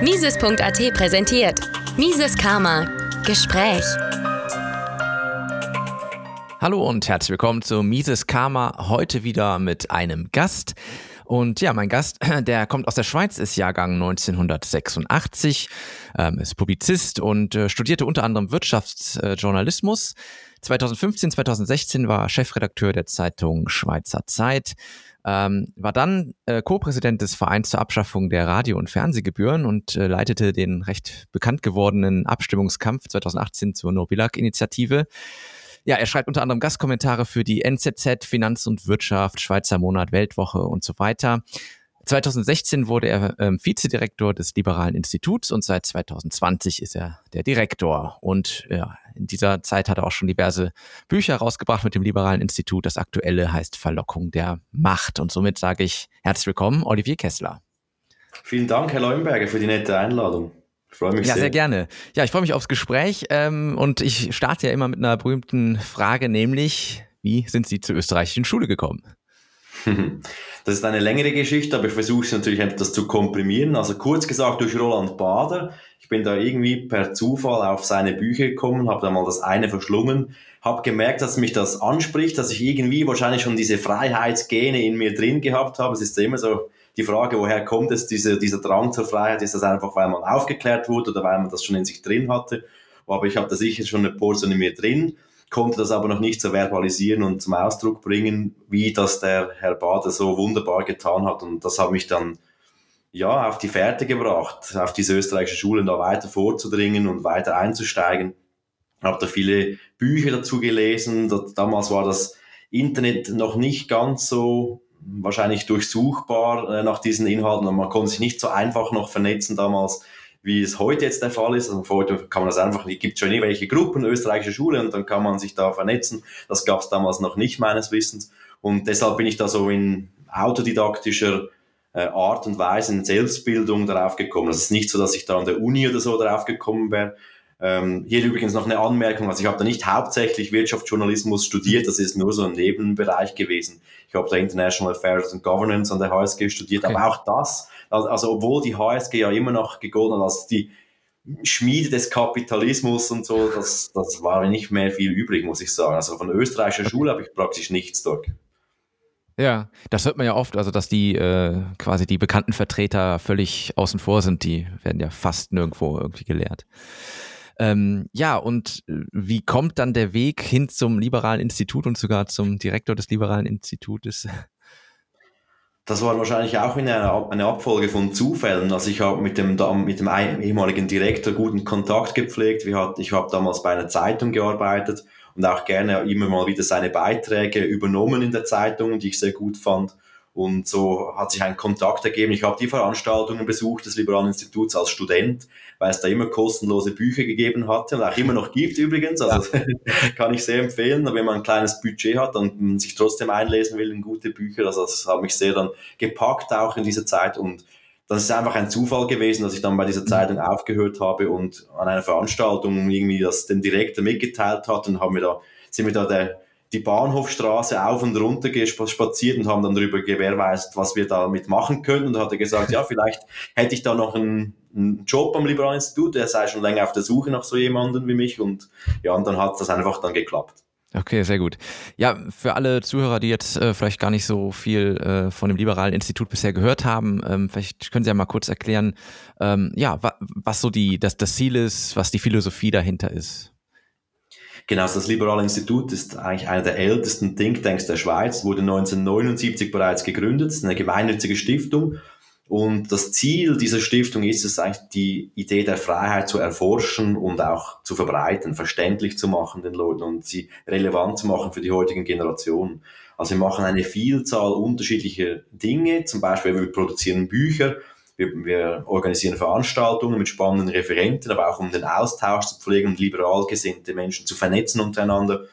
Mises.at präsentiert Mises Karma Gespräch. Hallo und herzlich willkommen zu Mises Karma. Heute wieder mit einem Gast. Und ja, mein Gast, der kommt aus der Schweiz, ist Jahrgang 1986, ähm, ist Publizist und äh, studierte unter anderem Wirtschaftsjournalismus. Äh, 2015, 2016 war Chefredakteur der Zeitung Schweizer Zeit. Ähm, war dann äh, Co-Präsident des Vereins zur Abschaffung der Radio- und Fernsehgebühren und äh, leitete den recht bekannt gewordenen Abstimmungskampf 2018 zur Nobilak-Initiative. Ja, er schreibt unter anderem Gastkommentare für die NZZ, Finanz und Wirtschaft, Schweizer Monat, Weltwoche und so weiter. 2016 wurde er ähm, Vizedirektor des Liberalen Instituts und seit 2020 ist er der Direktor. Und ja, in dieser Zeit hat er auch schon diverse Bücher rausgebracht mit dem Liberalen Institut. Das aktuelle heißt Verlockung der Macht. Und somit sage ich herzlich willkommen, Olivier Kessler. Vielen Dank, Herr Leuenberger, für die nette Einladung. Ich freue mich ja, sehr. sehr gerne. Ja, ich freue mich aufs Gespräch ähm, und ich starte ja immer mit einer berühmten Frage, nämlich, wie sind Sie zur österreichischen Schule gekommen? Das ist eine längere Geschichte, aber ich versuche es natürlich etwas zu komprimieren. Also kurz gesagt durch Roland Bader. Ich bin da irgendwie per Zufall auf seine Bücher gekommen, habe da mal das eine verschlungen, habe gemerkt, dass mich das anspricht, dass ich irgendwie wahrscheinlich schon diese Freiheitsgene in mir drin gehabt habe. Es ist immer so die Frage, woher kommt es, diese, dieser Drang zur Freiheit? Ist das einfach, weil man aufgeklärt wurde oder weil man das schon in sich drin hatte? Aber ich habe da sicher schon eine Portion in mir drin konnte das aber noch nicht so verbalisieren und zum Ausdruck bringen, wie das der Herr Bader so wunderbar getan hat. Und das hat mich dann ja auf die Fährte gebracht, auf diese österreichische Schulen da weiter vorzudringen und weiter einzusteigen. Habe da viele Bücher dazu gelesen. Damals war das Internet noch nicht ganz so wahrscheinlich durchsuchbar äh, nach diesen Inhalten und man konnte sich nicht so einfach noch vernetzen damals wie es heute jetzt der Fall ist. Also heute kann man das einfach, es gibt schon irgendwelche Gruppen, österreichische Schule, und dann kann man sich da vernetzen. Das gab es damals noch nicht, meines Wissens. Und deshalb bin ich da so in autodidaktischer äh, Art und Weise in Selbstbildung darauf gekommen. Es ist nicht so, dass ich da an der Uni oder so darauf gekommen wäre. Ähm, hier übrigens noch eine Anmerkung, also ich habe da nicht hauptsächlich Wirtschaftsjournalismus studiert, das ist nur so ein Nebenbereich gewesen. Ich habe da International Affairs and Governance an der HSG studiert, okay. aber auch das also, also obwohl die HSG ja immer noch gegolten hat als die Schmiede des Kapitalismus und so, das, das war nicht mehr viel übrig, muss ich sagen. Also von der österreichischen Schule habe ich praktisch nichts dort. Ja, das hört man ja oft, also dass die äh, quasi die bekannten Vertreter völlig außen vor sind, die werden ja fast nirgendwo irgendwie gelehrt. Ähm, ja, und äh, wie kommt dann der Weg hin zum Liberalen Institut und sogar zum Direktor des Liberalen Institutes? Das war wahrscheinlich auch eine, eine Abfolge von Zufällen. Also ich habe mit dem, mit dem ehemaligen Direktor guten Kontakt gepflegt. Ich habe damals bei einer Zeitung gearbeitet und auch gerne immer mal wieder seine Beiträge übernommen in der Zeitung, die ich sehr gut fand. Und so hat sich ein Kontakt ergeben. Ich habe die Veranstaltungen besucht des Liberalen Instituts als Student, weil es da immer kostenlose Bücher gegeben hatte und auch immer noch gibt übrigens. Also ja. kann ich sehr empfehlen, wenn man ein kleines Budget hat und sich trotzdem einlesen will in gute Bücher. Also das hat mich sehr dann gepackt auch in dieser Zeit und das ist einfach ein Zufall gewesen, dass ich dann bei dieser Zeitung aufgehört habe und an einer Veranstaltung irgendwie das dem Direktor mitgeteilt hat und haben wir da, sind wir da der die Bahnhofstraße auf und runter spaziert und haben dann darüber gewährleistet, was wir damit machen können. Und hat er gesagt, ja, vielleicht hätte ich da noch einen, einen Job am Liberalen Institut, er sei schon länger auf der Suche nach so jemandem wie mich. Und ja, und dann hat das einfach dann geklappt. Okay, sehr gut. Ja, für alle Zuhörer, die jetzt äh, vielleicht gar nicht so viel äh, von dem Liberalen Institut bisher gehört haben, ähm, vielleicht können Sie ja mal kurz erklären, ähm, ja, wa was so die, das, das Ziel ist, was die Philosophie dahinter ist. Genau, das Liberale Institut ist eigentlich einer der ältesten Thinktanks der Schweiz, wurde 1979 bereits gegründet, eine gemeinnützige Stiftung. Und das Ziel dieser Stiftung ist es eigentlich, die Idee der Freiheit zu erforschen und auch zu verbreiten, verständlich zu machen den Leuten und sie relevant zu machen für die heutigen Generationen. Also wir machen eine Vielzahl unterschiedlicher Dinge, zum Beispiel wir produzieren Bücher, wir, wir organisieren Veranstaltungen mit spannenden Referenten, aber auch um den Austausch zu pflegen und liberal gesinnte Menschen zu vernetzen untereinander.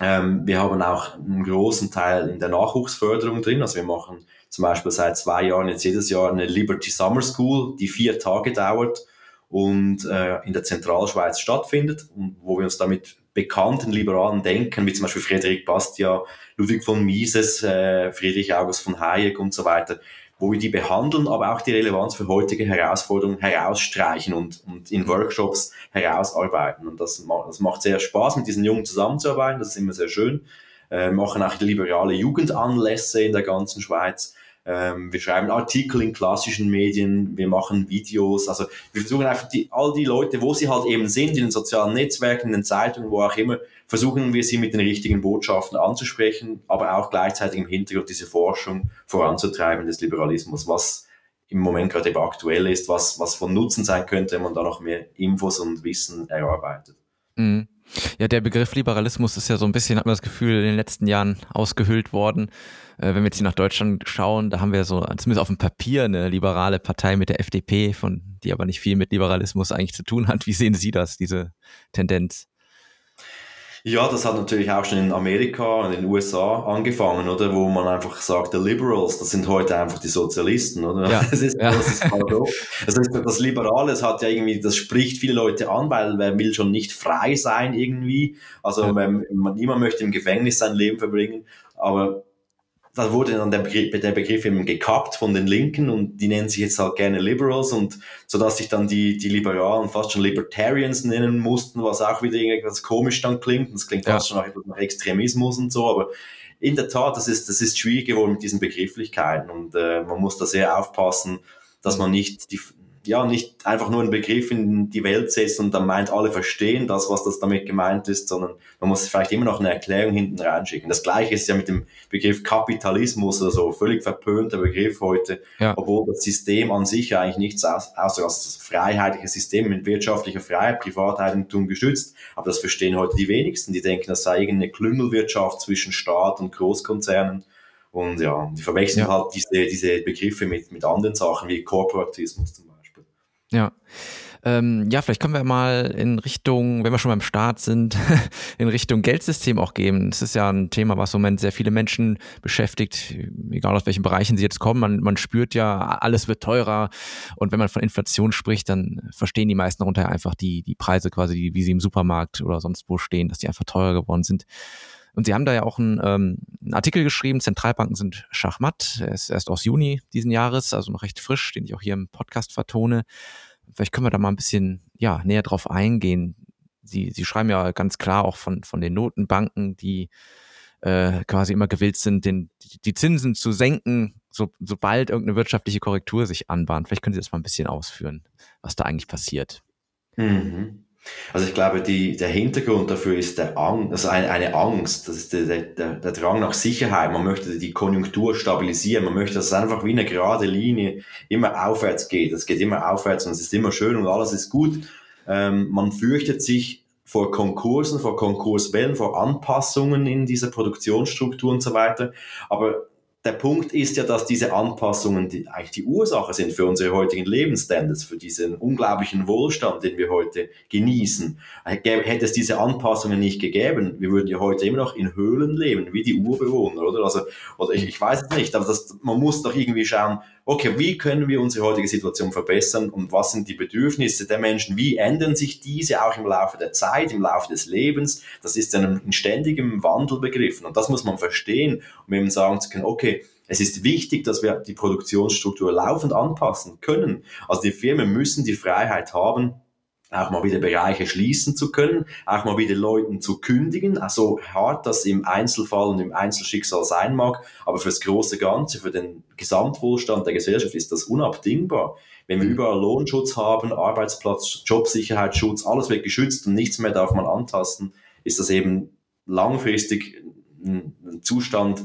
Ähm, wir haben auch einen großen Teil in der Nachwuchsförderung drin. Also wir machen zum Beispiel seit zwei Jahren jetzt jedes Jahr eine Liberty Summer School, die vier Tage dauert und äh, in der Zentralschweiz stattfindet wo wir uns damit bekannten liberalen Denken, wie zum Beispiel Friedrich Bastia, Ludwig von Mises, äh, Friedrich August von Hayek und so weiter, wo wir die behandeln, aber auch die Relevanz für heutige Herausforderungen herausstreichen und, und in Workshops herausarbeiten. Und das, das macht sehr Spaß, mit diesen Jungen zusammenzuarbeiten, das ist immer sehr schön. Äh, machen auch liberale Jugendanlässe in der ganzen Schweiz. Ähm, wir schreiben Artikel in klassischen Medien, wir machen Videos. Also wir versuchen einfach die, all die Leute, wo sie halt eben sind, in den sozialen Netzwerken, in den Zeitungen, wo auch immer, versuchen wir sie mit den richtigen Botschaften anzusprechen, aber auch gleichzeitig im Hintergrund diese Forschung voranzutreiben des Liberalismus, was im Moment gerade eben aktuell ist, was, was von Nutzen sein könnte, wenn man da noch mehr Infos und Wissen erarbeitet. Mhm. Ja, der Begriff Liberalismus ist ja so ein bisschen, hat man das Gefühl, in den letzten Jahren ausgehöhlt worden. Äh, wenn wir jetzt hier nach Deutschland schauen, da haben wir so, zumindest auf dem Papier, eine liberale Partei mit der FDP, von, die aber nicht viel mit Liberalismus eigentlich zu tun hat. Wie sehen Sie das, diese Tendenz? Ja, das hat natürlich auch schon in Amerika und in den USA angefangen, oder? Wo man einfach sagt, die Liberals, das sind heute einfach die Sozialisten, oder? Ja. Das ist, ja. das ist paradox. Das, ist, das Liberale, das hat ja irgendwie, das spricht viele Leute an, weil wer will schon nicht frei sein irgendwie? Also, ja. wenn, niemand möchte im Gefängnis sein Leben verbringen, aber da wurde dann der Begriff, der Begriff eben gekappt von den Linken und die nennen sich jetzt halt gerne Liberals und so dass sich dann die, die Liberalen fast schon Libertarians nennen mussten, was auch wieder irgendwas komisch dann klingt. Das klingt ja. fast schon nach, nach Extremismus und so, aber in der Tat, das ist, das ist schwierig geworden mit diesen Begrifflichkeiten und äh, man muss da sehr aufpassen, dass man nicht die, ja, nicht einfach nur einen Begriff in die Welt setzt und dann meint, alle verstehen das, was das damit gemeint ist, sondern man muss vielleicht immer noch eine Erklärung hinten reinschicken. Das Gleiche ist ja mit dem Begriff Kapitalismus oder so, völlig verpönter Begriff heute, ja. obwohl das System an sich eigentlich nichts aus, außer als das freiheitliche System mit wirtschaftlicher Freiheit, Privateigentum geschützt. Aber das verstehen heute die wenigsten. Die denken, das sei irgendeine Klüngelwirtschaft zwischen Staat und Großkonzernen. Und ja, die verwechseln ja. halt diese, diese Begriffe mit, mit anderen Sachen wie Korporatismus zum. Ja. Ähm, ja, vielleicht können wir mal in Richtung, wenn wir schon beim Start sind, in Richtung Geldsystem auch gehen. Das ist ja ein Thema, was im Moment sehr viele Menschen beschäftigt, egal aus welchen Bereichen sie jetzt kommen. Man, man spürt ja, alles wird teurer. Und wenn man von Inflation spricht, dann verstehen die meisten darunter einfach die, die Preise quasi, wie sie im Supermarkt oder sonst wo stehen, dass die einfach teurer geworden sind. Und sie haben da ja auch einen, ähm, einen Artikel geschrieben, Zentralbanken sind Schachmatt. Er ist erst aus Juni diesen Jahres, also noch recht frisch, den ich auch hier im Podcast vertone. Vielleicht können wir da mal ein bisschen ja, näher drauf eingehen. Sie, Sie schreiben ja ganz klar auch von, von den Notenbanken, die äh, quasi immer gewillt sind, den, die Zinsen zu senken, so, sobald irgendeine wirtschaftliche Korrektur sich anbahnt. Vielleicht können Sie das mal ein bisschen ausführen, was da eigentlich passiert. Mhm. Also ich glaube, die, der Hintergrund dafür ist der Ang also eine, eine Angst, das ist der, der, der Drang nach Sicherheit. Man möchte die Konjunktur stabilisieren, man möchte, dass es einfach wie eine gerade Linie immer aufwärts geht. Es geht immer aufwärts und es ist immer schön und alles ist gut. Ähm, man fürchtet sich vor Konkursen, vor Konkurswellen, vor Anpassungen in dieser Produktionsstruktur und so weiter. Aber der Punkt ist ja, dass diese Anpassungen die, eigentlich die Ursache sind für unsere heutigen Lebensstandards, für diesen unglaublichen Wohlstand, den wir heute genießen. Hätte es diese Anpassungen nicht gegeben, wir würden ja heute immer noch in Höhlen leben, wie die Urbewohner, oder? Also, oder ich, ich weiß es nicht, aber das, man muss doch irgendwie schauen, okay, wie können wir unsere heutige Situation verbessern und was sind die Bedürfnisse der Menschen? Wie ändern sich diese auch im Laufe der Zeit, im Laufe des Lebens? Das ist ein, ein ständigem Wandel begriffen und das muss man verstehen, um eben sagen zu können, okay, es ist wichtig, dass wir die Produktionsstruktur laufend anpassen können. Also die Firmen müssen die Freiheit haben, auch mal wieder Bereiche schließen zu können, auch mal wieder Leuten zu kündigen, also hart das im Einzelfall und im Einzelschicksal sein mag, aber fürs große Ganze, für den Gesamtwohlstand der Gesellschaft ist das unabdingbar. Wenn wir mhm. überall Lohnschutz haben, Arbeitsplatz, Jobsicherheitsschutz, alles wird geschützt und nichts mehr darf man antasten, ist das eben langfristig ein Zustand,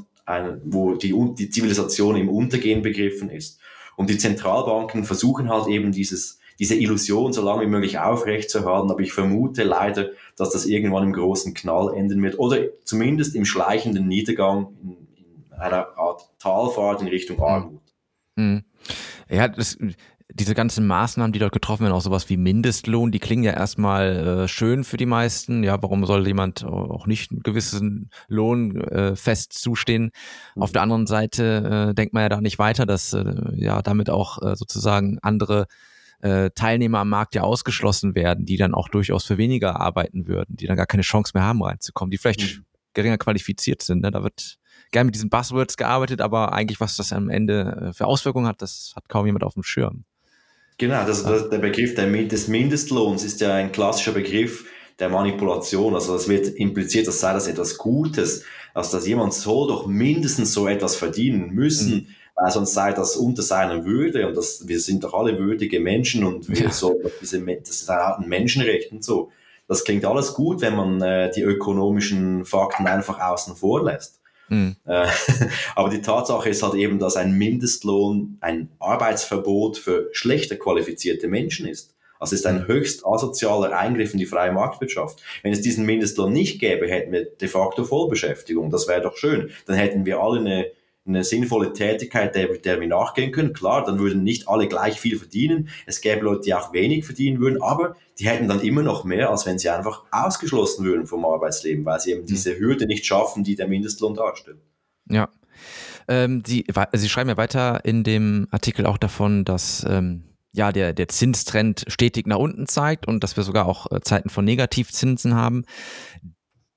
wo die, die Zivilisation im Untergehen begriffen ist. Und die Zentralbanken versuchen halt eben dieses diese Illusion so lange wie möglich aufrechtzuerhalten. Aber ich vermute leider, dass das irgendwann im großen Knall enden wird oder zumindest im schleichenden Niedergang in, in einer Art Talfahrt in Richtung hm. Armut. Mhm. Ja, das, diese ganzen Maßnahmen, die dort getroffen werden, auch sowas wie Mindestlohn, die klingen ja erstmal äh, schön für die meisten. Ja, warum soll jemand auch nicht einen gewissen Lohn äh, fest zustehen? Auf der anderen Seite äh, denkt man ja da nicht weiter, dass äh, ja damit auch äh, sozusagen andere äh, Teilnehmer am Markt ja ausgeschlossen werden, die dann auch durchaus für weniger arbeiten würden, die dann gar keine Chance mehr haben reinzukommen, die vielleicht mhm. geringer qualifiziert sind. Ne? Da wird gern mit diesen Buzzwords gearbeitet, aber eigentlich, was das am Ende äh, für Auswirkungen hat, das hat kaum jemand auf dem Schirm. Genau, das, das, der Begriff des Mindestlohns ist ja ein klassischer Begriff der Manipulation. Also es wird impliziert, das sei das etwas Gutes, also dass jemand soll doch mindestens so etwas verdienen müssen. Mhm weil sonst sei das unter seiner Würde und das, wir sind doch alle würdige Menschen und wir ja. so, diese, das ist ein Menschenrecht und so. Das klingt alles gut, wenn man äh, die ökonomischen Fakten einfach außen vor lässt. Mhm. Äh, aber die Tatsache ist halt eben, dass ein Mindestlohn ein Arbeitsverbot für schlechter qualifizierte Menschen ist. Also ist ein höchst asozialer Eingriff in die freie Marktwirtschaft. Wenn es diesen Mindestlohn nicht gäbe, hätten wir de facto Vollbeschäftigung. Das wäre doch schön. Dann hätten wir alle eine eine sinnvolle Tätigkeit, der, der wir nachgehen können. Klar, dann würden nicht alle gleich viel verdienen. Es gäbe Leute, die auch wenig verdienen würden, aber die hätten dann immer noch mehr, als wenn sie einfach ausgeschlossen würden vom Arbeitsleben, weil sie eben mhm. diese Hürde nicht schaffen, die der Mindestlohn darstellt. Ja. Ähm, sie, sie schreiben ja weiter in dem Artikel auch davon, dass ähm, ja, der, der Zinstrend stetig nach unten zeigt und dass wir sogar auch äh, Zeiten von Negativzinsen haben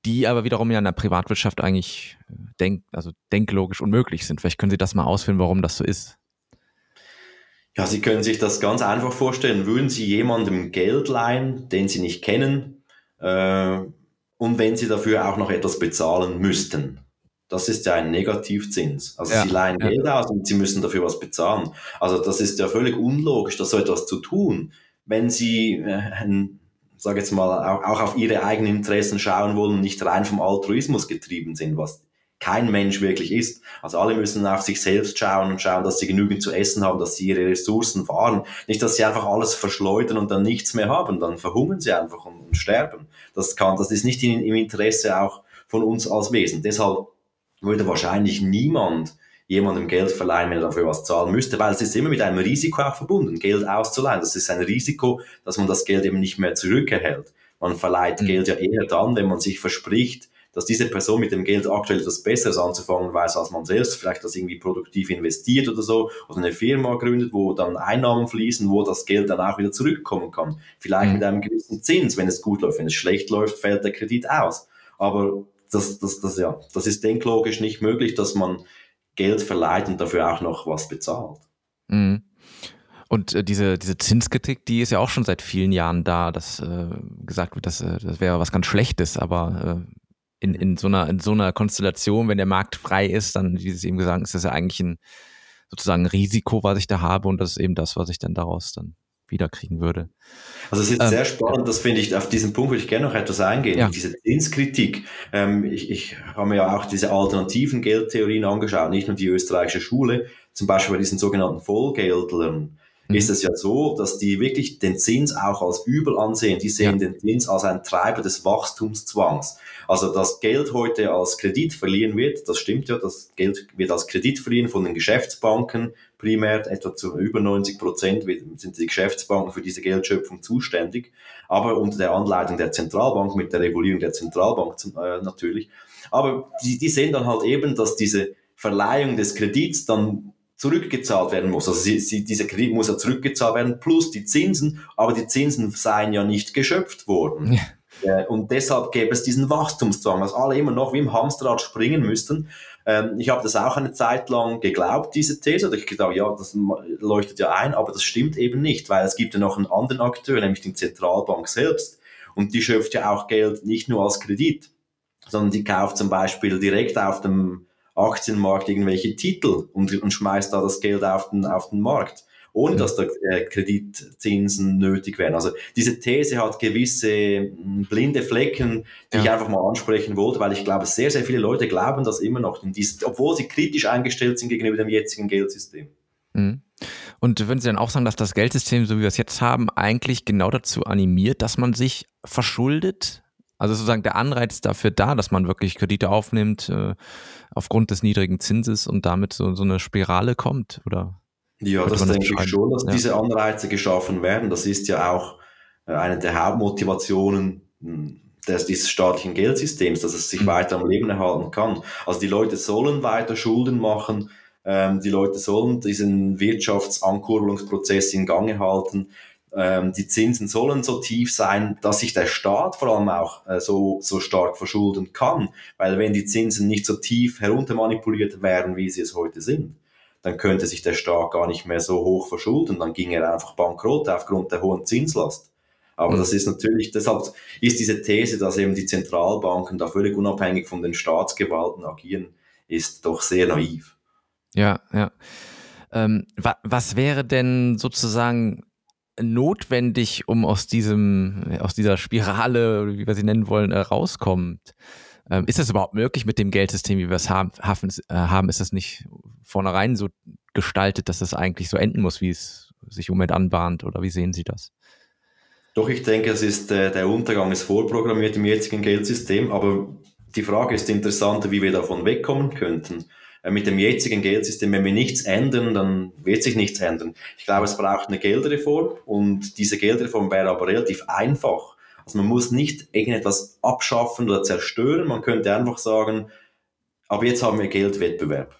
die aber wiederum ja in der Privatwirtschaft eigentlich äh, denk, also denklogisch unmöglich sind. Vielleicht können Sie das mal ausführen, warum das so ist. Ja, Sie können sich das ganz einfach vorstellen. Würden Sie jemandem Geld leihen, den Sie nicht kennen, äh, und wenn Sie dafür auch noch etwas bezahlen müssten, das ist ja ein Negativzins. Also ja, Sie leihen ja. Geld aus und Sie müssen dafür was bezahlen. Also das ist ja völlig unlogisch, das so etwas zu tun. Wenn Sie äh, ein sage jetzt mal, auch, auf ihre eigenen Interessen schauen wollen und nicht rein vom Altruismus getrieben sind, was kein Mensch wirklich ist. Also alle müssen auf sich selbst schauen und schauen, dass sie genügend zu essen haben, dass sie ihre Ressourcen wahren. Nicht, dass sie einfach alles verschleudern und dann nichts mehr haben, dann verhungern sie einfach und, und sterben. Das kann, das ist nicht in, im Interesse auch von uns als Wesen. Deshalb würde wahrscheinlich niemand jemandem Geld verleihen, wenn er dafür was zahlen müsste, weil es ist immer mit einem Risiko auch verbunden, Geld auszuleihen. Das ist ein Risiko, dass man das Geld eben nicht mehr zurückerhält. Man verleiht mhm. Geld ja eher dann, wenn man sich verspricht, dass diese Person mit dem Geld aktuell etwas Besseres anzufangen weiß als man selbst, vielleicht das irgendwie produktiv investiert oder so, oder eine Firma gründet, wo dann Einnahmen fließen, wo das Geld dann auch wieder zurückkommen kann. Vielleicht mhm. mit einem gewissen Zins, wenn es gut läuft. Wenn es schlecht läuft, fällt der Kredit aus. Aber das, das, das, ja, das ist denklogisch nicht möglich, dass man Geld verleiht und dafür auch noch was bezahlt. Mhm. Und äh, diese, diese Zinskritik, die ist ja auch schon seit vielen Jahren da, dass äh, gesagt wird, dass, äh, das wäre was ganz Schlechtes, aber äh, in, in, so einer, in so einer Konstellation, wenn der Markt frei ist, dann, wie Sie eben gesagt haben, ist das ja eigentlich ein sozusagen Risiko, was ich da habe und das ist eben das, was ich dann daraus dann wiederkriegen würde. Also es ist ähm, sehr spannend, das finde ich, auf diesen Punkt würde ich gerne noch etwas eingehen, ja. diese Zinskritik. Ähm, ich, ich habe mir ja auch diese alternativen Geldtheorien angeschaut, nicht nur die österreichische Schule, zum Beispiel bei diesen sogenannten Vollgeldlern mhm. ist es ja so, dass die wirklich den Zins auch als übel ansehen. Die sehen ja. den Zins als ein Treiber des Wachstumszwangs. Also dass Geld heute als Kredit verliehen wird, das stimmt ja, das Geld wird als Kredit verliehen von den Geschäftsbanken primär, etwa zu über 90 Prozent sind die Geschäftsbanken für diese Geldschöpfung zuständig, aber unter der Anleitung der Zentralbank, mit der Regulierung der Zentralbank äh, natürlich. Aber die, die sehen dann halt eben, dass diese Verleihung des Kredits dann zurückgezahlt werden muss. Also sie, sie, dieser Kredit muss ja zurückgezahlt werden, plus die Zinsen, aber die Zinsen seien ja nicht geschöpft worden. Ja. Äh, und deshalb gäbe es diesen Wachstumszwang, dass alle immer noch wie im Hamsterrad springen müssten. Ähm, ich habe das auch eine Zeit lang geglaubt, diese These. Oder ich gedacht, ja, das leuchtet ja ein, aber das stimmt eben nicht, weil es gibt ja noch einen anderen Akteur, nämlich die Zentralbank selbst. Und die schöpft ja auch Geld nicht nur als Kredit, sondern die kauft zum Beispiel direkt auf dem Aktienmarkt irgendwelche Titel und, und schmeißt da das Geld auf den, auf den Markt ohne dass da äh, Kreditzinsen nötig wären. Also diese These hat gewisse hm, blinde Flecken, die ja. ich einfach mal ansprechen wollte, weil ich glaube, sehr, sehr viele Leute glauben das immer noch, dieses, obwohl sie kritisch eingestellt sind gegenüber dem jetzigen Geldsystem. Mhm. Und würden Sie dann auch sagen, dass das Geldsystem, so wie wir es jetzt haben, eigentlich genau dazu animiert, dass man sich verschuldet? Also sozusagen der Anreiz dafür da, dass man wirklich Kredite aufnimmt äh, aufgrund des niedrigen Zinses und damit so, so eine Spirale kommt, oder? Ja, das denke ich schon, dass ja. diese Anreize geschaffen werden. Das ist ja auch äh, eine der Hauptmotivationen hm, des, dieses staatlichen Geldsystems, dass es sich mhm. weiter am Leben erhalten kann. Also die Leute sollen weiter Schulden machen, ähm, die Leute sollen diesen Wirtschaftsankurbelungsprozess in Gange halten. ähm, die Zinsen sollen so tief sein, dass sich der Staat vor allem auch äh, so, so stark verschulden kann. Weil wenn die Zinsen nicht so tief heruntermanipuliert werden, wie sie es heute sind, dann könnte sich der Staat gar nicht mehr so hoch verschulden, dann ging er einfach bankrott aufgrund der hohen Zinslast. Aber mhm. das ist natürlich, deshalb ist diese These, dass eben die Zentralbanken da völlig unabhängig von den Staatsgewalten agieren, ist doch sehr naiv. Ja, ja. Ähm, wa was wäre denn sozusagen notwendig, um aus diesem, aus dieser Spirale, wie wir sie nennen wollen, äh, rauskommt? Ähm, ist das überhaupt möglich mit dem Geldsystem, wie wir es haben, äh, haben? Ist das nicht vornherein so gestaltet, dass es eigentlich so enden muss, wie es sich im Moment anbahnt? Oder wie sehen Sie das? Doch, ich denke, es ist, äh, der Untergang ist vorprogrammiert im jetzigen Geldsystem, aber die Frage ist interessanter, wie wir davon wegkommen könnten. Äh, mit dem jetzigen Geldsystem, wenn wir nichts ändern, dann wird sich nichts ändern. Ich glaube, es braucht eine Geldreform und diese Geldreform wäre aber relativ einfach. Also man muss nicht irgendetwas abschaffen oder zerstören, man könnte einfach sagen, ab jetzt haben wir Geldwettbewerb.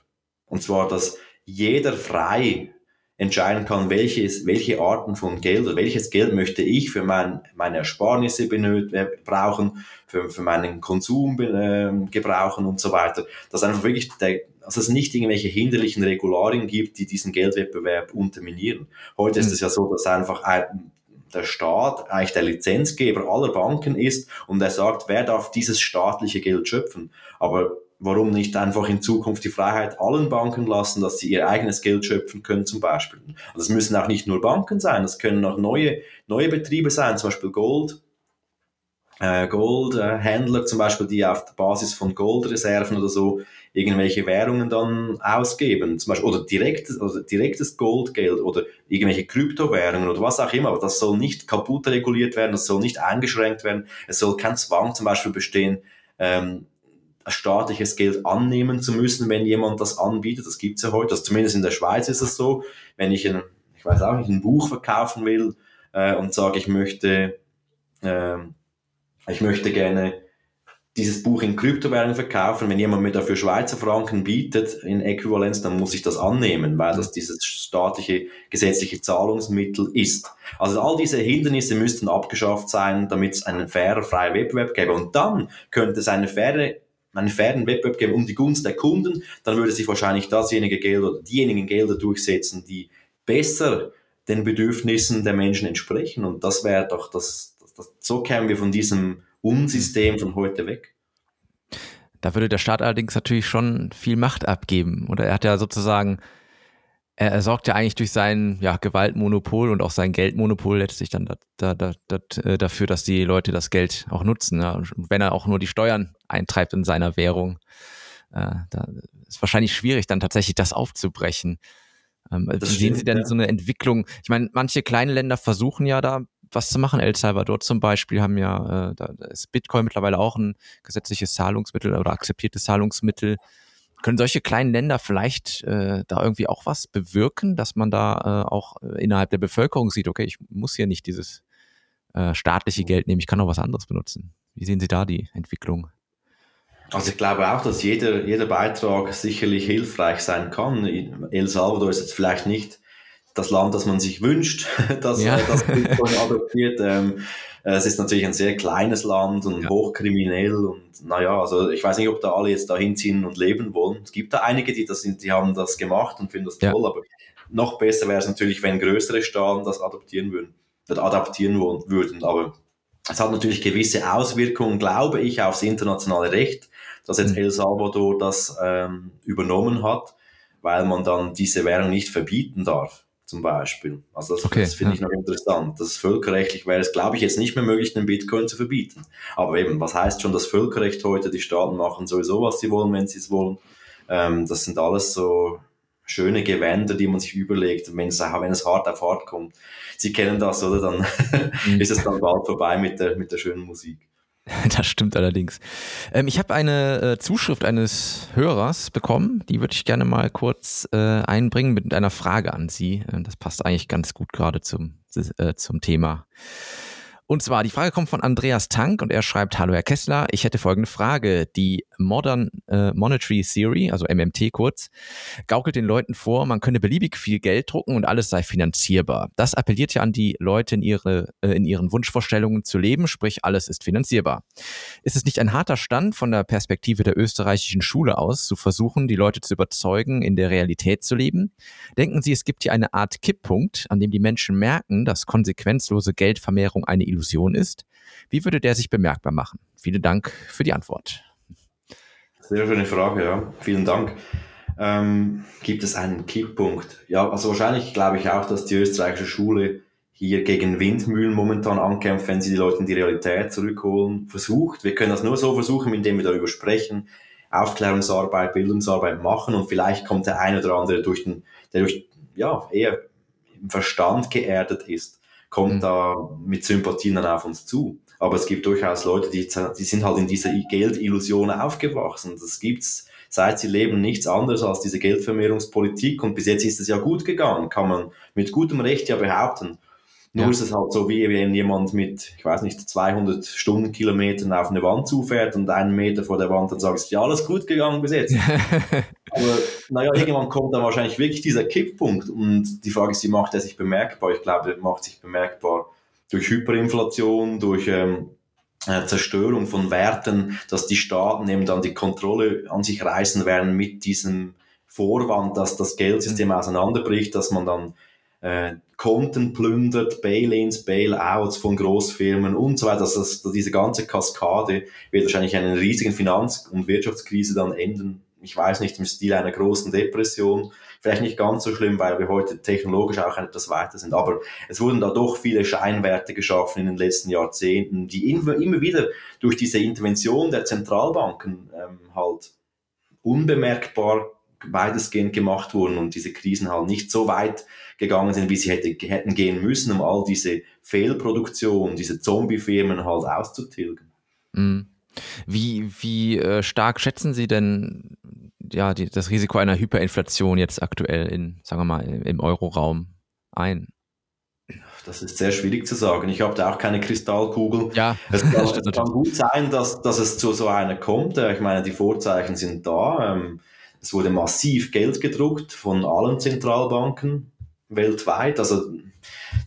Und zwar, dass jeder frei entscheiden kann, welches, welche Arten von Geld oder welches Geld möchte ich für mein, meine Ersparnisse benöt, äh, brauchen, für, für meinen Konsum äh, gebrauchen und so weiter. Dass einfach wirklich der, also es nicht irgendwelche hinderlichen Regularien gibt, die diesen Geldwettbewerb unterminieren. Heute ist mhm. es ja so, dass einfach ein, der Staat eigentlich der Lizenzgeber aller Banken ist und er sagt, wer darf dieses staatliche Geld schöpfen. Aber warum nicht einfach in Zukunft die Freiheit allen Banken lassen, dass sie ihr eigenes Geld schöpfen können zum Beispiel. Das müssen auch nicht nur Banken sein, das können auch neue, neue Betriebe sein, zum Beispiel Gold. Äh, Goldhändler äh, zum Beispiel, die auf der Basis von Goldreserven oder so irgendwelche Währungen dann ausgeben, zum Beispiel, oder direktes, oder direktes Goldgeld oder irgendwelche Kryptowährungen oder was auch immer, aber das soll nicht kaputt reguliert werden, das soll nicht eingeschränkt werden, es soll kein Zwang zum Beispiel bestehen, ähm, staatliches Geld annehmen zu müssen, wenn jemand das anbietet. Das gibt's ja heute. Also zumindest in der Schweiz ist es so. Wenn ich ein, ich weiß auch nicht, ein Buch verkaufen will äh, und sage, ich möchte, äh, ich möchte gerne dieses Buch in Kryptowährungen verkaufen. Wenn jemand mir dafür Schweizer Franken bietet in Äquivalenz, dann muss ich das annehmen, weil das dieses staatliche gesetzliche Zahlungsmittel ist. Also all diese Hindernisse müssten abgeschafft sein, damit es einen fairen, freien Wettbewerb gäbe. Und dann könnte es eine faire einen fairen Wettbewerb geben um die Gunst der Kunden, dann würde sich wahrscheinlich dasjenige Geld oder diejenigen Gelder durchsetzen, die besser den Bedürfnissen der Menschen entsprechen. Und das wäre doch das, das, so kämen wir von diesem Unsystem von heute weg. Da würde der Staat allerdings natürlich schon viel Macht abgeben. Oder er hat ja sozusagen er, er sorgt ja eigentlich durch sein ja, Gewaltmonopol und auch sein Geldmonopol letztlich dann da, da, da, äh, dafür, dass die Leute das Geld auch nutzen. Ja. Und wenn er auch nur die Steuern eintreibt in seiner Währung, äh, da ist wahrscheinlich schwierig, dann tatsächlich das aufzubrechen. Ähm, das sehen Sie denn ja. so eine Entwicklung? Ich meine, manche kleine Länder versuchen ja da was zu machen. El Salvador zum Beispiel haben ja, äh, da ist Bitcoin mittlerweile auch ein gesetzliches Zahlungsmittel oder akzeptiertes Zahlungsmittel. Können solche kleinen Länder vielleicht äh, da irgendwie auch was bewirken, dass man da äh, auch äh, innerhalb der Bevölkerung sieht, okay, ich muss hier nicht dieses äh, staatliche Geld nehmen, ich kann auch was anderes benutzen. Wie sehen Sie da die Entwicklung? Also ich glaube auch, dass jeder, jeder Beitrag sicherlich hilfreich sein kann. El Salvador ist jetzt vielleicht nicht das Land, das man sich wünscht, dass ja. das Bitcoin adoptiert. Ähm, es ist natürlich ein sehr kleines Land und ja. hochkriminell und naja, also ich weiß nicht, ob da alle jetzt da hinziehen und leben wollen. Es gibt da einige, die das sind, die haben das gemacht und finden das ja. toll, aber noch besser wäre es natürlich, wenn größere Staaten das adoptieren würden, adaptieren würden. Aber es hat natürlich gewisse Auswirkungen, glaube ich, aufs internationale Recht, dass jetzt mhm. El Salvador das ähm, übernommen hat, weil man dann diese Währung nicht verbieten darf zum Beispiel. Also das, okay, das finde ja. ich noch interessant. Das völkerrechtlich wäre es, glaube ich, jetzt nicht mehr möglich, den Bitcoin zu verbieten. Aber eben, was heißt schon das Völkerrecht heute? Die Staaten machen sowieso, was sie wollen, wenn sie es wollen. Ähm, das sind alles so schöne Gewänder, die man sich überlegt, wenn es, wenn es hart auf hart kommt. Sie kennen das, oder? Dann mhm. ist es dann bald vorbei mit der, mit der schönen Musik. Das stimmt allerdings. Ähm, ich habe eine äh, Zuschrift eines Hörers bekommen, die würde ich gerne mal kurz äh, einbringen mit einer Frage an Sie. Äh, das passt eigentlich ganz gut gerade zum, äh, zum Thema. Und zwar, die Frage kommt von Andreas Tank und er schreibt, hallo Herr Kessler, ich hätte folgende Frage. Die Modern äh, Monetary Theory, also MMT kurz, gaukelt den Leuten vor, man könne beliebig viel Geld drucken und alles sei finanzierbar. Das appelliert ja an die Leute in, ihre, äh, in ihren Wunschvorstellungen zu leben, sprich alles ist finanzierbar. Ist es nicht ein harter Stand von der Perspektive der österreichischen Schule aus, zu versuchen, die Leute zu überzeugen, in der Realität zu leben? Denken Sie, es gibt hier eine Art Kipppunkt, an dem die Menschen merken, dass konsequenzlose Geldvermehrung eine Illusion ist? Wie würde der sich bemerkbar machen? Vielen Dank für die Antwort. Sehr schöne Frage, ja. Vielen Dank. Ähm, gibt es einen Kipppunkt? Ja, also wahrscheinlich glaube ich auch, dass die österreichische Schule hier gegen Windmühlen momentan ankämpft, wenn sie die Leute in die Realität zurückholen, versucht. Wir können das nur so versuchen, indem wir darüber sprechen, Aufklärungsarbeit, Bildungsarbeit machen und vielleicht kommt der ein oder andere durch den, der durch, ja, eher im Verstand geerdet ist, kommt mhm. da mit Sympathien dann auf uns zu. Aber es gibt durchaus Leute, die, die sind halt in dieser Geldillusion aufgewachsen. Das gibt's seit sie leben nichts anderes als diese Geldvermehrungspolitik und bis jetzt ist es ja gut gegangen, kann man mit gutem Recht ja behaupten. Nur ja. ist es halt so, wie wenn jemand mit, ich weiß nicht, 200 Stundenkilometern auf eine Wand zufährt und einen Meter vor der Wand dann sagt, ist ja alles gut gegangen bis jetzt. Aber naja, irgendwann kommt dann wahrscheinlich wirklich dieser Kipppunkt und die Frage ist, wie macht er sich bemerkbar? Ich glaube, er macht sich bemerkbar durch Hyperinflation, durch ähm, äh, Zerstörung von Werten, dass die Staaten eben dann die Kontrolle an sich reißen werden mit diesem Vorwand, dass das Geldsystem auseinanderbricht, dass man dann äh, Konten plündert, Bail-ins, Bail-outs von Großfirmen und so weiter. Also das, diese ganze Kaskade wird wahrscheinlich in einer riesigen Finanz- und Wirtschaftskrise dann enden. Ich weiß nicht, im Stil einer großen Depression. Vielleicht nicht ganz so schlimm, weil wir heute technologisch auch etwas weiter sind. Aber es wurden da doch viele Scheinwerte geschaffen in den letzten Jahrzehnten, die immer, immer wieder durch diese Intervention der Zentralbanken ähm, halt unbemerkbar weitestgehend gemacht wurden und diese Krisen halt nicht so weit gegangen sind, wie sie hätte, hätten gehen müssen, um all diese Fehlproduktion, diese Zombie-Firmen halt auszutilgen. Mhm. Wie, wie äh, stark schätzen Sie denn ja, die, das Risiko einer Hyperinflation jetzt aktuell in, sagen wir mal, im Euroraum ein? Das ist sehr schwierig zu sagen. Ich habe da auch keine Kristallkugel. Ja, es kann, es kann gut sein, dass, dass es zu so einer kommt. Ich meine, die Vorzeichen sind da. Ähm, es wurde massiv Geld gedruckt von allen Zentralbanken weltweit. Also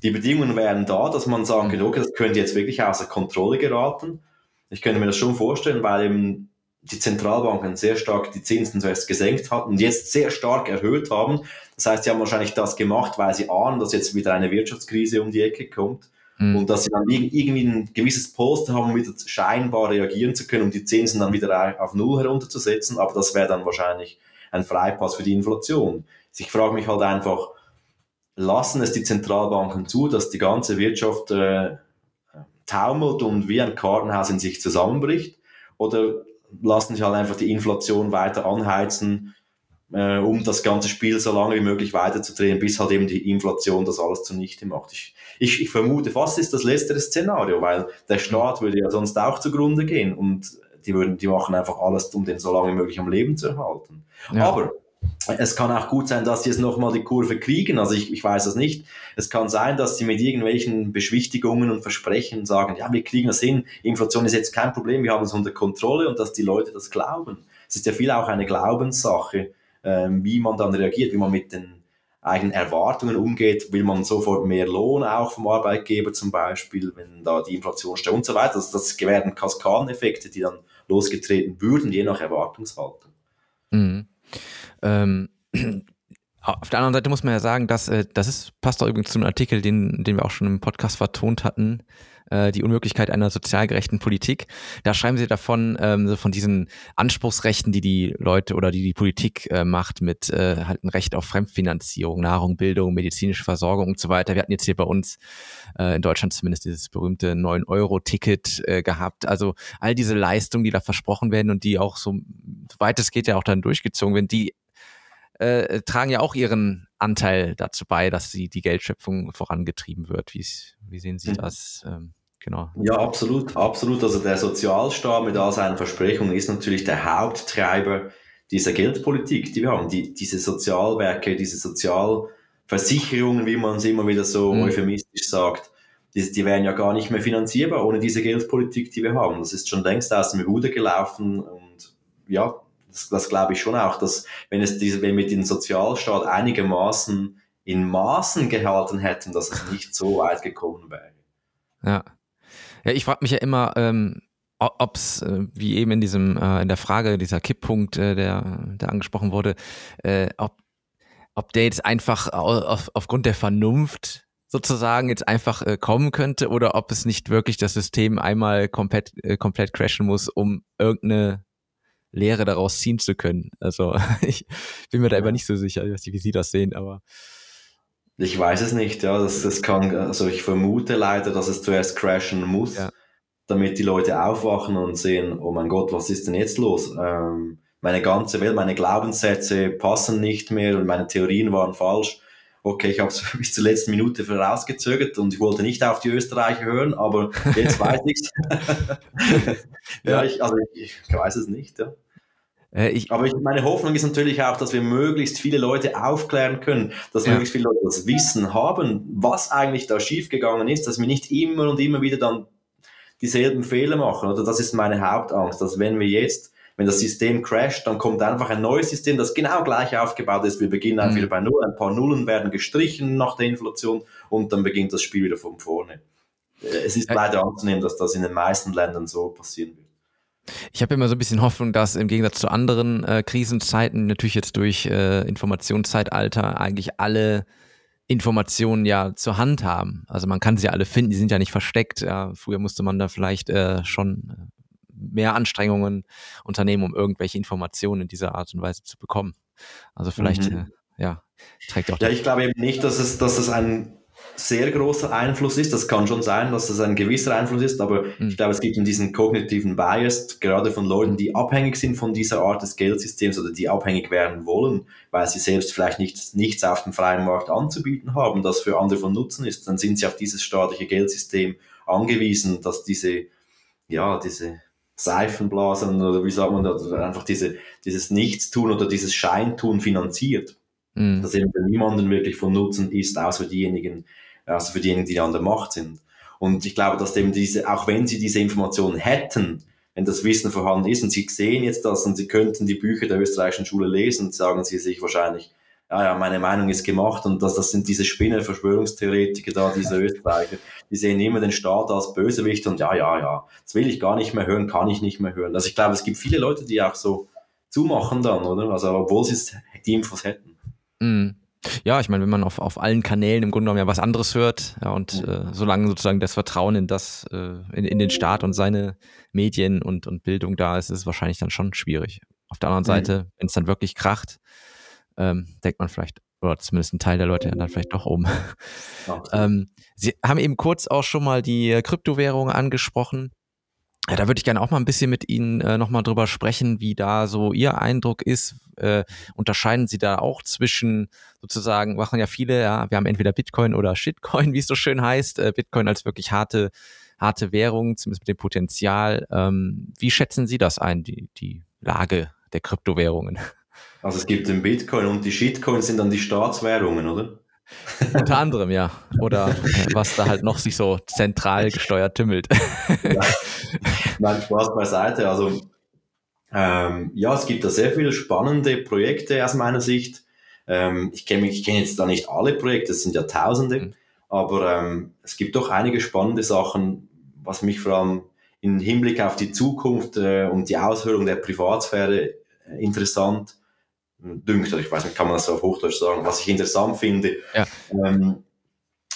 die Bedingungen wären da, dass man sagen könnte, okay, das könnte jetzt wirklich außer Kontrolle geraten. Ich könnte mir das schon vorstellen, weil eben die Zentralbanken sehr stark die Zinsen zuerst gesenkt hatten und jetzt sehr stark erhöht haben. Das heißt, sie haben wahrscheinlich das gemacht, weil sie ahnen, dass jetzt wieder eine Wirtschaftskrise um die Ecke kommt mhm. und dass sie dann irgendwie ein gewisses Poster haben, um wieder scheinbar reagieren zu können, um die Zinsen dann wieder auf Null herunterzusetzen. Aber das wäre dann wahrscheinlich ein Freipass für die Inflation. Ich frage mich halt einfach, lassen es die Zentralbanken zu, dass die ganze Wirtschaft äh, taumelt und wie ein Kartenhaus in sich zusammenbricht? Oder lassen sie halt einfach die Inflation weiter anheizen, äh, um das ganze Spiel so lange wie möglich weiterzudrehen, bis halt eben die Inflation das alles zunichte macht. Ich, ich, ich vermute, fast ist das letztere Szenario, weil der Staat würde ja sonst auch zugrunde gehen und die würden, die machen einfach alles, um den so lange wie möglich am Leben zu erhalten. Ja. Aber es kann auch gut sein, dass sie jetzt nochmal die Kurve kriegen. Also ich, ich weiß das nicht. Es kann sein, dass sie mit irgendwelchen Beschwichtigungen und Versprechen sagen, ja, wir kriegen das hin, Inflation ist jetzt kein Problem, wir haben es unter Kontrolle und dass die Leute das glauben. Es ist ja viel auch eine Glaubenssache, ähm, wie man dann reagiert, wie man mit den eigenen Erwartungen umgeht. Will man sofort mehr Lohn auch vom Arbeitgeber zum Beispiel, wenn da die Inflation steht und so weiter. Das, das gewähren Kaskadeneffekte, die dann losgetreten würden, je nach Erwartungshaltung. Mhm. Ähm, auf der anderen Seite muss man ja sagen, dass äh, das ist, passt doch übrigens zu einem Artikel, den, den wir auch schon im Podcast vertont hatten, äh, die Unmöglichkeit einer sozial gerechten Politik. Da schreiben sie davon, ähm, so von diesen Anspruchsrechten, die die Leute oder die die Politik äh, macht mit äh, halt ein Recht auf Fremdfinanzierung, Nahrung, Bildung, medizinische Versorgung und so weiter. Wir hatten jetzt hier bei uns äh, in Deutschland zumindest dieses berühmte 9-Euro-Ticket äh, gehabt. Also all diese Leistungen, die da versprochen werden und die auch so, weit es geht ja auch dann durchgezogen werden, die äh, tragen ja auch ihren Anteil dazu bei, dass sie die Geldschöpfung vorangetrieben wird. Wie, wie sehen Sie mhm. das? Ähm, genau. Ja, absolut, absolut. Also der Sozialstaat mit all seinen Versprechungen ist natürlich der Haupttreiber dieser Geldpolitik, die wir haben. Die, diese Sozialwerke, diese Sozialversicherungen, wie man es immer wieder so mhm. euphemistisch sagt, die, die wären ja gar nicht mehr finanzierbar ohne diese Geldpolitik, die wir haben. Das ist schon längst aus dem Ruder gelaufen und ja, das, das glaube ich schon auch, dass wenn es diese, wenn wir den Sozialstaat einigermaßen in Maßen gehalten hätten, dass es nicht so weit gekommen wäre. Ja. Ja, ich frage mich ja immer, ähm, ob es, äh, wie eben in diesem, äh, in der Frage, dieser Kipppunkt, äh, der, der angesprochen wurde, äh, ob, ob der jetzt einfach auf, aufgrund der Vernunft sozusagen jetzt einfach äh, kommen könnte oder ob es nicht wirklich das System einmal komplett, äh, komplett crashen muss, um irgendeine Lehre daraus ziehen zu können. Also ich bin mir da immer nicht so sicher, wie Sie das sehen, aber ich weiß es nicht, ja. Das, das kann, also ich vermute leider, dass es zuerst crashen muss, ja. damit die Leute aufwachen und sehen, oh mein Gott, was ist denn jetzt los? Ähm, meine ganze Welt, meine Glaubenssätze passen nicht mehr und meine Theorien waren falsch. Okay, ich habe es bis zur letzten Minute vorausgezögert und ich wollte nicht auf die Österreicher hören, aber jetzt weiß ich's. ja, ich, also ich, ich weiß es nicht, ja. Äh, ich, Aber ich, meine Hoffnung ist natürlich auch, dass wir möglichst viele Leute aufklären können, dass ja. möglichst viele Leute das Wissen haben, was eigentlich da schiefgegangen ist, dass wir nicht immer und immer wieder dann dieselben Fehler machen. Oder das ist meine Hauptangst, dass wenn wir jetzt, wenn das System crasht, dann kommt einfach ein neues System, das genau gleich aufgebaut ist. Wir beginnen einfach mhm. wieder bei Null, ein paar Nullen werden gestrichen nach der Inflation und dann beginnt das Spiel wieder von vorne. Äh, es ist leider anzunehmen, dass das in den meisten Ländern so passieren wird. Ich habe immer so ein bisschen Hoffnung, dass im Gegensatz zu anderen äh, Krisenzeiten, natürlich jetzt durch äh, Informationszeitalter, eigentlich alle Informationen ja zur Hand haben. Also man kann sie ja alle finden, die sind ja nicht versteckt. Ja. Früher musste man da vielleicht äh, schon äh, mehr Anstrengungen unternehmen, um irgendwelche Informationen in dieser Art und Weise zu bekommen. Also vielleicht, mhm. äh, ja, trägt auch. Ja, ich glaube eben nicht, dass es, dass es ein sehr großer Einfluss ist. Das kann schon sein, dass das ein gewisser Einfluss ist, aber mhm. ich glaube, es gibt in diesen kognitiven Bias, gerade von Leuten, die abhängig sind von dieser Art des Geldsystems oder die abhängig werden wollen, weil sie selbst vielleicht nichts, nichts auf dem freien Markt anzubieten haben, das für andere von Nutzen ist, dann sind sie auf dieses staatliche Geldsystem angewiesen, dass diese, ja, diese Seifenblasen oder wie sagt man das, einfach diese, dieses Nichtstun oder dieses Scheintun finanziert. Mhm. Das eben für niemanden wirklich von Nutzen ist, außer diejenigen, also für diejenigen, die an der Macht sind. Und ich glaube, dass eben diese, auch wenn sie diese Informationen hätten, wenn das Wissen vorhanden ist und sie sehen jetzt das und sie könnten die Bücher der österreichischen Schule lesen, sagen sie sich wahrscheinlich, ja, ja, meine Meinung ist gemacht und das, das sind diese Spinner, Verschwörungstheoretiker da, diese Österreicher, die sehen immer den Staat als Bösewicht und ja, ja, ja, das will ich gar nicht mehr hören, kann ich nicht mehr hören. Also ich glaube, es gibt viele Leute, die auch so zumachen dann, oder? Also, obwohl sie die Infos hätten. Mhm. Ja, ich meine, wenn man auf, auf allen Kanälen im Grunde genommen ja was anderes hört, ja, und äh, solange sozusagen das Vertrauen in das, äh, in, in den Staat und seine Medien und, und Bildung da ist, ist es wahrscheinlich dann schon schwierig. Auf der anderen mhm. Seite, wenn es dann wirklich kracht, ähm, denkt man vielleicht, oder zumindest ein Teil der Leute dann vielleicht doch um. Ähm, Sie haben eben kurz auch schon mal die Kryptowährung angesprochen. Ja, da würde ich gerne auch mal ein bisschen mit Ihnen äh, nochmal drüber sprechen, wie da so Ihr Eindruck ist. Äh, unterscheiden Sie da auch zwischen sozusagen, machen ja viele, ja, wir haben entweder Bitcoin oder Shitcoin, wie es so schön heißt. Äh, Bitcoin als wirklich harte, harte Währung, zumindest mit dem Potenzial. Ähm, wie schätzen Sie das ein, die, die Lage der Kryptowährungen? Also es gibt den Bitcoin und die Shitcoins sind dann die Staatswährungen, oder? Unter anderem, ja. Oder was da halt noch sich so zentral gesteuert tümmelt. Ja. Nein, Spaß beiseite. Also, ähm, ja, es gibt da sehr viele spannende Projekte aus meiner Sicht. Ähm, ich kenne kenn jetzt da nicht alle Projekte, es sind ja Tausende, mhm. aber ähm, es gibt doch einige spannende Sachen, was mich vor allem im Hinblick auf die Zukunft äh, und die Aushöhlung der Privatsphäre äh, interessant dünkt, oder ich weiß nicht, kann man das so auf Hochdeutsch sagen, was ich interessant finde, ja. ähm,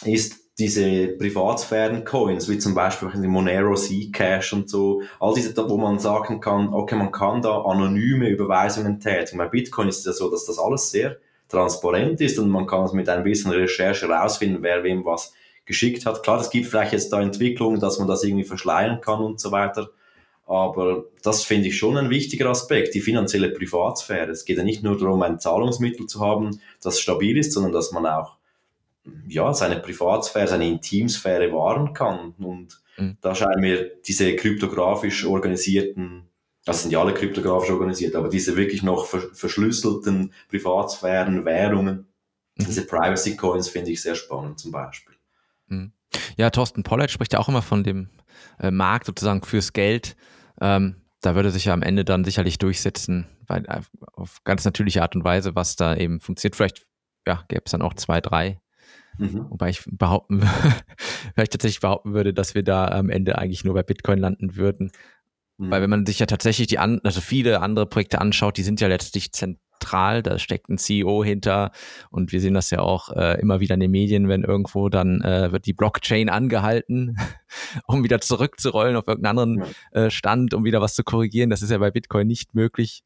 ist diese Privatsphären-Coins, wie zum Beispiel die Monero Zcash und so, all diese, wo man sagen kann, okay, man kann da anonyme Überweisungen tätigen. Bei Bitcoin ist es ja so, dass das alles sehr transparent ist und man kann mit ein bisschen Recherche rausfinden, wer wem was geschickt hat. Klar, es gibt vielleicht jetzt da Entwicklungen, dass man das irgendwie verschleiern kann und so weiter. Aber das finde ich schon ein wichtiger Aspekt, die finanzielle Privatsphäre. Es geht ja nicht nur darum, ein Zahlungsmittel zu haben, das stabil ist, sondern dass man auch ja, seine Privatsphäre, seine Intimsphäre wahren kann. Und mhm. da scheinen mir diese kryptografisch organisierten, das sind ja alle kryptografisch organisiert, aber diese wirklich noch verschlüsselten Privatsphären, Währungen, mhm. diese Privacy Coins finde ich sehr spannend zum Beispiel. Mhm. Ja, Thorsten Pollert spricht ja auch immer von dem äh, Markt sozusagen fürs Geld. Ähm, da würde sich ja am Ende dann sicherlich durchsetzen, weil äh, auf ganz natürliche Art und Weise, was da eben funktioniert. Vielleicht ja, gäbe es dann auch zwei, drei. Mhm. Wobei ich behaupten, vielleicht tatsächlich behaupten würde, dass wir da am Ende eigentlich nur bei Bitcoin landen würden. Mhm. Weil wenn man sich ja tatsächlich die an, also viele andere Projekte anschaut, die sind ja letztlich zentral, da steckt ein CEO hinter und wir sehen das ja auch äh, immer wieder in den Medien, wenn irgendwo dann äh, wird die Blockchain angehalten, um wieder zurückzurollen auf irgendeinen anderen äh, Stand, um wieder was zu korrigieren. Das ist ja bei Bitcoin nicht möglich.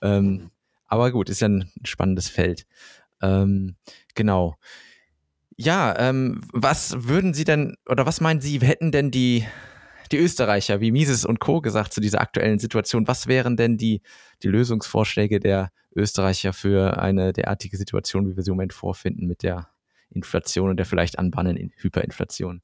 Ähm, mhm. aber gut, ist ja ein spannendes Feld. Ähm, genau. Ja, ähm, was würden Sie denn oder was meinen Sie, hätten denn die die Österreicher wie Mises und Co. gesagt zu dieser aktuellen Situation. Was wären denn die, die Lösungsvorschläge der Österreicher für eine derartige Situation, wie wir sie im Moment vorfinden mit der Inflation und der vielleicht anbahnenden Hyperinflation?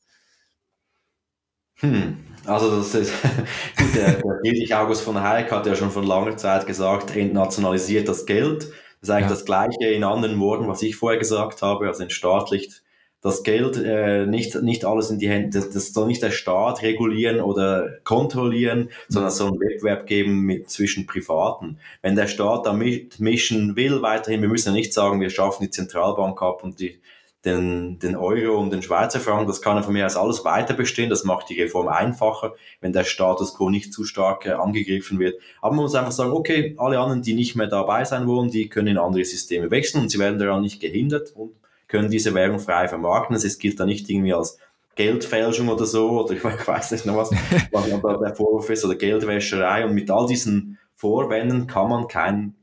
Hm, also das ist, der, der Friedrich August von Hayek hat ja schon vor langer Zeit gesagt, entnationalisiert das Geld. Das ist eigentlich ja. das Gleiche in anderen Worten, was ich vorher gesagt habe, also entstaatlicht das Geld äh, nicht, nicht alles in die Hände, das, das soll nicht der Staat regulieren oder kontrollieren, sondern es soll einen Wettbewerb geben mit, zwischen Privaten. Wenn der Staat da mitmischen will, weiterhin, wir müssen ja nicht sagen, wir schaffen die Zentralbank ab und die, den, den Euro und den Schweizer Franken, das kann ja von mir aus alles weiter bestehen, das macht die Reform einfacher, wenn der Status quo nicht zu stark äh, angegriffen wird. Aber man muss einfach sagen, okay, alle anderen, die nicht mehr dabei sein wollen, die können in andere Systeme wechseln und sie werden daran nicht gehindert und können diese Währung frei vermarkten. Es gilt da nicht irgendwie als Geldfälschung oder so, oder ich weiß nicht noch was, was der Vorwurf ist, oder Geldwäscherei. Und mit all diesen Vorwänden kann man kein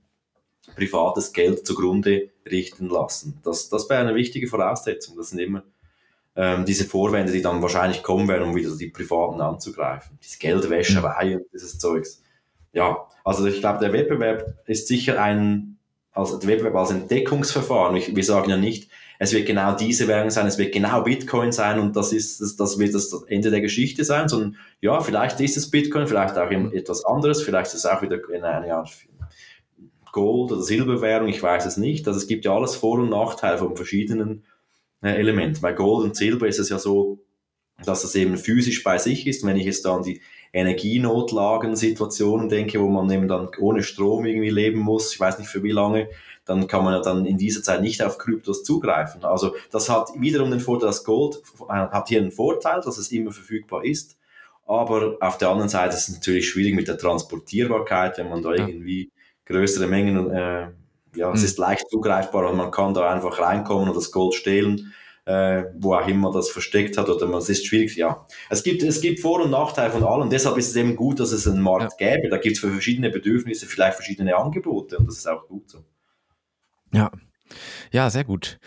privates Geld zugrunde richten lassen. Das, das wäre eine wichtige Voraussetzung. Das sind immer ähm, diese Vorwände, die dann wahrscheinlich kommen werden, um wieder die Privaten anzugreifen. Diese Geldwäscherei und dieses Zeugs. Ja, also ich glaube, der Wettbewerb ist sicher ein, also der Wettbewerb als Entdeckungsverfahren. wir sagen ja nicht, es wird genau diese Währung sein, es wird genau Bitcoin sein und das ist, das, das wird das Ende der Geschichte sein, sondern ja, vielleicht ist es Bitcoin, vielleicht auch etwas anderes, vielleicht ist es auch wieder in eine Art Gold- oder Silberwährung, ich weiß es nicht. Also es gibt ja alles Vor- und Nachteile von verschiedenen äh, Elementen. Bei Gold und Silber ist es ja so, dass es eben physisch bei sich ist. Wenn ich jetzt da an die Energienotlagen-Situationen denke, wo man eben dann ohne Strom irgendwie leben muss, ich weiß nicht für wie lange, dann kann man ja dann in dieser Zeit nicht auf Kryptos zugreifen. Also das hat wiederum den Vorteil, dass Gold äh, hat hier einen Vorteil, dass es immer verfügbar ist. Aber auf der anderen Seite ist es natürlich schwierig mit der Transportierbarkeit, wenn man da ja. irgendwie größere Mengen, äh, ja, mhm. es ist leicht zugreifbar und man kann da einfach reinkommen und das Gold stehlen, äh, wo auch immer das versteckt hat oder man, es ist schwierig, ja. Es gibt, es gibt Vor- und Nachteile von allem, deshalb ist es eben gut, dass es einen Markt ja. gäbe, da gibt es für verschiedene Bedürfnisse vielleicht verschiedene Angebote und das ist auch gut so. Ja. Ja, sehr gut.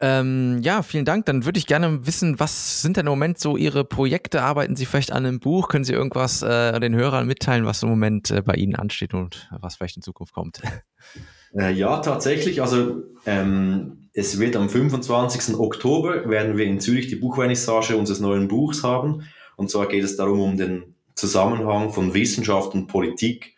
Ähm, ja, vielen Dank. Dann würde ich gerne wissen, was sind denn im Moment so Ihre Projekte? Arbeiten Sie vielleicht an einem Buch? Können Sie irgendwas äh, den Hörern mitteilen, was im Moment äh, bei Ihnen ansteht und was vielleicht in Zukunft kommt? Äh, ja, tatsächlich. Also ähm, es wird am 25. Oktober werden wir in Zürich die Buchvernissage unseres neuen Buchs haben. Und zwar geht es darum um den Zusammenhang von Wissenschaft und Politik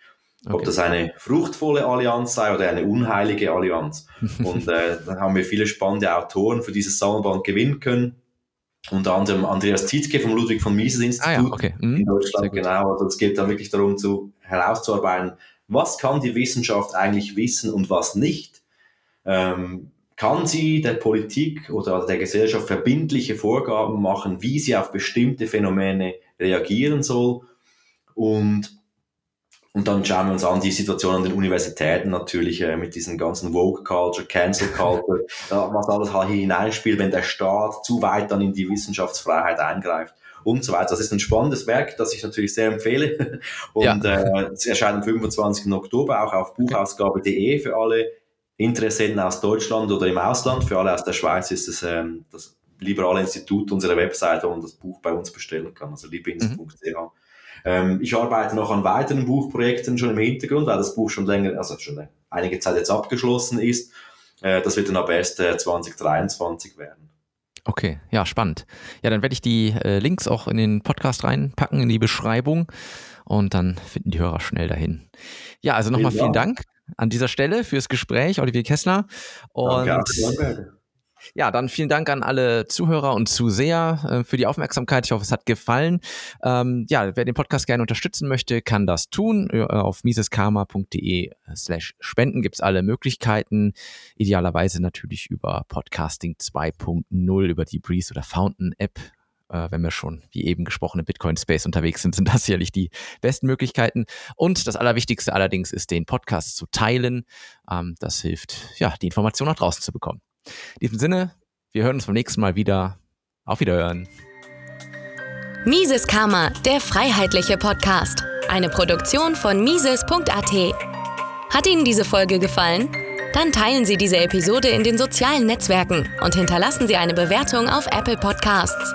Okay. Ob das eine fruchtvolle Allianz sei oder eine unheilige Allianz. Und äh, dann haben wir viele spannende Autoren für dieses Sammelband gewinnen können. Unter anderem Andreas Tietke vom Ludwig von Mises Institut ah, ja, okay. mhm. in Deutschland. Genau, also es geht da wirklich darum, zu, herauszuarbeiten, was kann die Wissenschaft eigentlich wissen und was nicht. Ähm, kann sie der Politik oder der Gesellschaft verbindliche Vorgaben machen, wie sie auf bestimmte Phänomene reagieren soll? Und und dann schauen wir uns an die Situation an den Universitäten natürlich äh, mit diesen ganzen Woke Culture, Cancel Culture, was alles halt hier hineinspielt, wenn der Staat zu weit dann in die Wissenschaftsfreiheit eingreift und so weiter. Das ist ein spannendes Werk, das ich natürlich sehr empfehle. Und ja. äh, es erscheint am 25. Oktober auch auf buchausgabe.de für alle Interessenten aus Deutschland oder im Ausland. Für alle aus der Schweiz ist es ähm, das liberale Institut unserer Webseite, wo man das Buch bei uns bestellen kann, also libins.ch. Mhm. Ähm, ich arbeite noch an weiteren Buchprojekten schon im Hintergrund, weil das Buch schon länger, also schon einige Zeit jetzt abgeschlossen ist. Äh, das wird dann aber erst äh, 2023 werden. Okay, ja, spannend. Ja, dann werde ich die äh, Links auch in den Podcast reinpacken, in die Beschreibung und dann finden die Hörer schnell dahin. Ja, also nochmal vielen Dank an dieser Stelle fürs Gespräch, Olivier Kessler. Und danke, danke. Ja, dann vielen Dank an alle Zuhörer und Zuseher äh, für die Aufmerksamkeit. Ich hoffe, es hat gefallen. Ähm, ja, wer den Podcast gerne unterstützen möchte, kann das tun. Äh, auf miseskarma.de slash spenden gibt es alle Möglichkeiten. Idealerweise natürlich über Podcasting 2.0, über die Breeze oder Fountain App äh, wenn wir schon, wie eben gesprochen, im Bitcoin-Space unterwegs sind, sind das sicherlich die besten Möglichkeiten. Und das Allerwichtigste allerdings ist, den Podcast zu teilen. Ähm, das hilft, ja, die Information nach draußen zu bekommen. In diesem Sinne, wir hören uns beim nächsten Mal wieder. Auf Wiederhören. Mises Karma, der freiheitliche Podcast. Eine Produktion von Mises.at. Hat Ihnen diese Folge gefallen? Dann teilen Sie diese Episode in den sozialen Netzwerken und hinterlassen Sie eine Bewertung auf Apple Podcasts.